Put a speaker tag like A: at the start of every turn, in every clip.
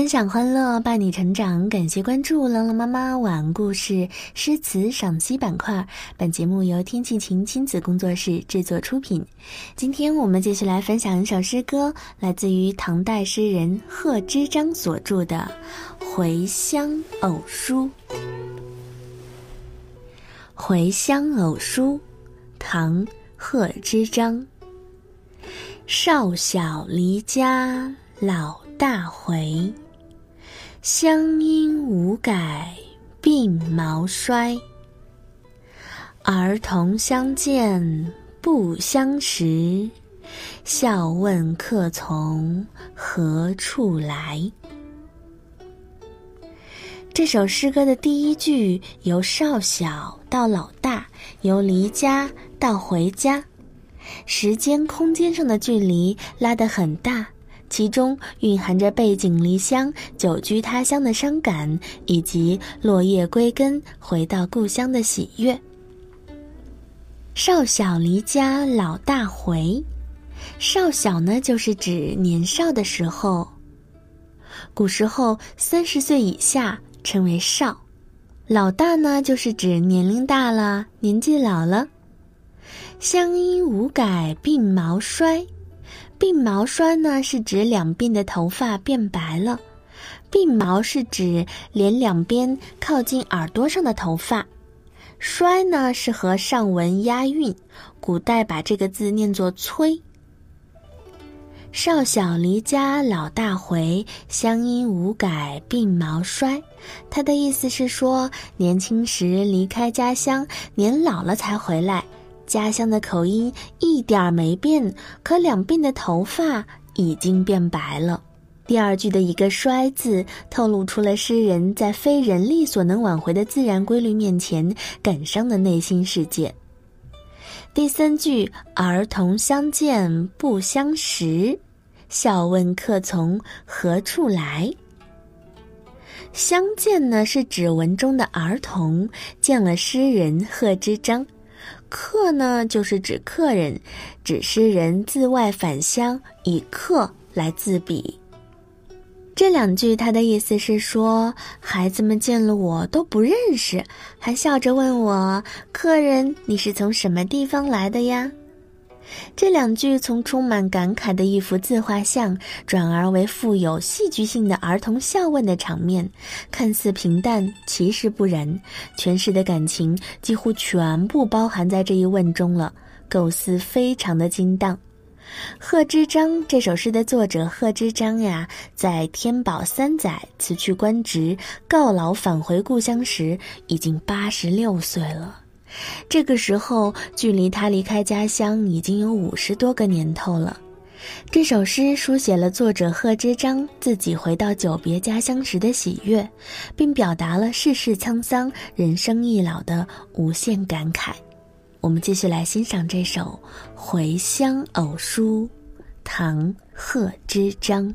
A: 分享欢乐，伴你成长。感谢关注“朗朗妈妈晚安故事诗词赏析”板块。本节目由天气晴亲子工作室制作出品。今天我们继续来分享一首诗歌，来自于唐代诗人贺知章所著的《回乡偶书》。《回乡偶书》，唐·贺知章。少小离家老。大回，乡音无改鬓毛衰。儿童相见不相识，笑问客从何处来。这首诗歌的第一句由少小到老大，由离家到回家，时间空间上的距离拉得很大。其中蕴含着背井离乡、久居他乡的伤感，以及落叶归根、回到故乡的喜悦。少小离家老大回，少小呢，就是指年少的时候。古时候三十岁以下称为少，老大呢，就是指年龄大了，年纪老了。乡音无改鬓毛衰。鬓毛衰呢，是指两鬓的头发变白了；鬓毛是指脸两边靠近耳朵上的头发。衰呢，是和上文押韵，古代把这个字念作催。少小离家老大回，乡音无改鬓毛衰。他的意思是说，年轻时离开家乡，年老了才回来。家乡的口音一点儿没变，可两鬓的头发已经变白了。第二句的一个“衰”字，透露出了诗人在非人力所能挽回的自然规律面前感伤的内心世界。第三句“儿童相见不相识，笑问客从何处来”。相见呢，是指文中的儿童见了诗人贺知章。客呢，就是指客人，指诗人自外返乡，以客来自比。这两句他的意思是说，孩子们见了我都不认识，还笑着问我：“客人，你是从什么地方来的呀？”这两句从充满感慨的一幅自画像，转而为富有戏剧性的儿童笑问的场面，看似平淡，其实不然。诠释的感情几乎全部包含在这一问中了，构思非常的精当。贺知章这首诗的作者贺知章呀，在天宝三载辞去官职，告老返回故乡时，已经八十六岁了。这个时候，距离他离开家乡已经有五十多个年头了。这首诗书写了作者贺知章自己回到久别家乡时的喜悦，并表达了世事沧桑、人生易老的无限感慨。我们继续来欣赏这首《回乡偶书》，唐·贺知章。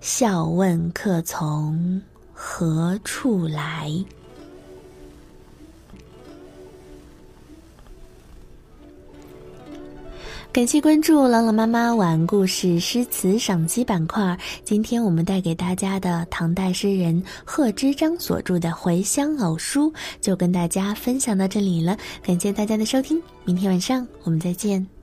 A: 笑问客从何处来。感谢关注朗朗妈妈晚故事诗词赏析板块。今天我们带给大家的唐代诗人贺知章所著的《回乡偶书》就跟大家分享到这里了。感谢大家的收听，明天晚上我们再见。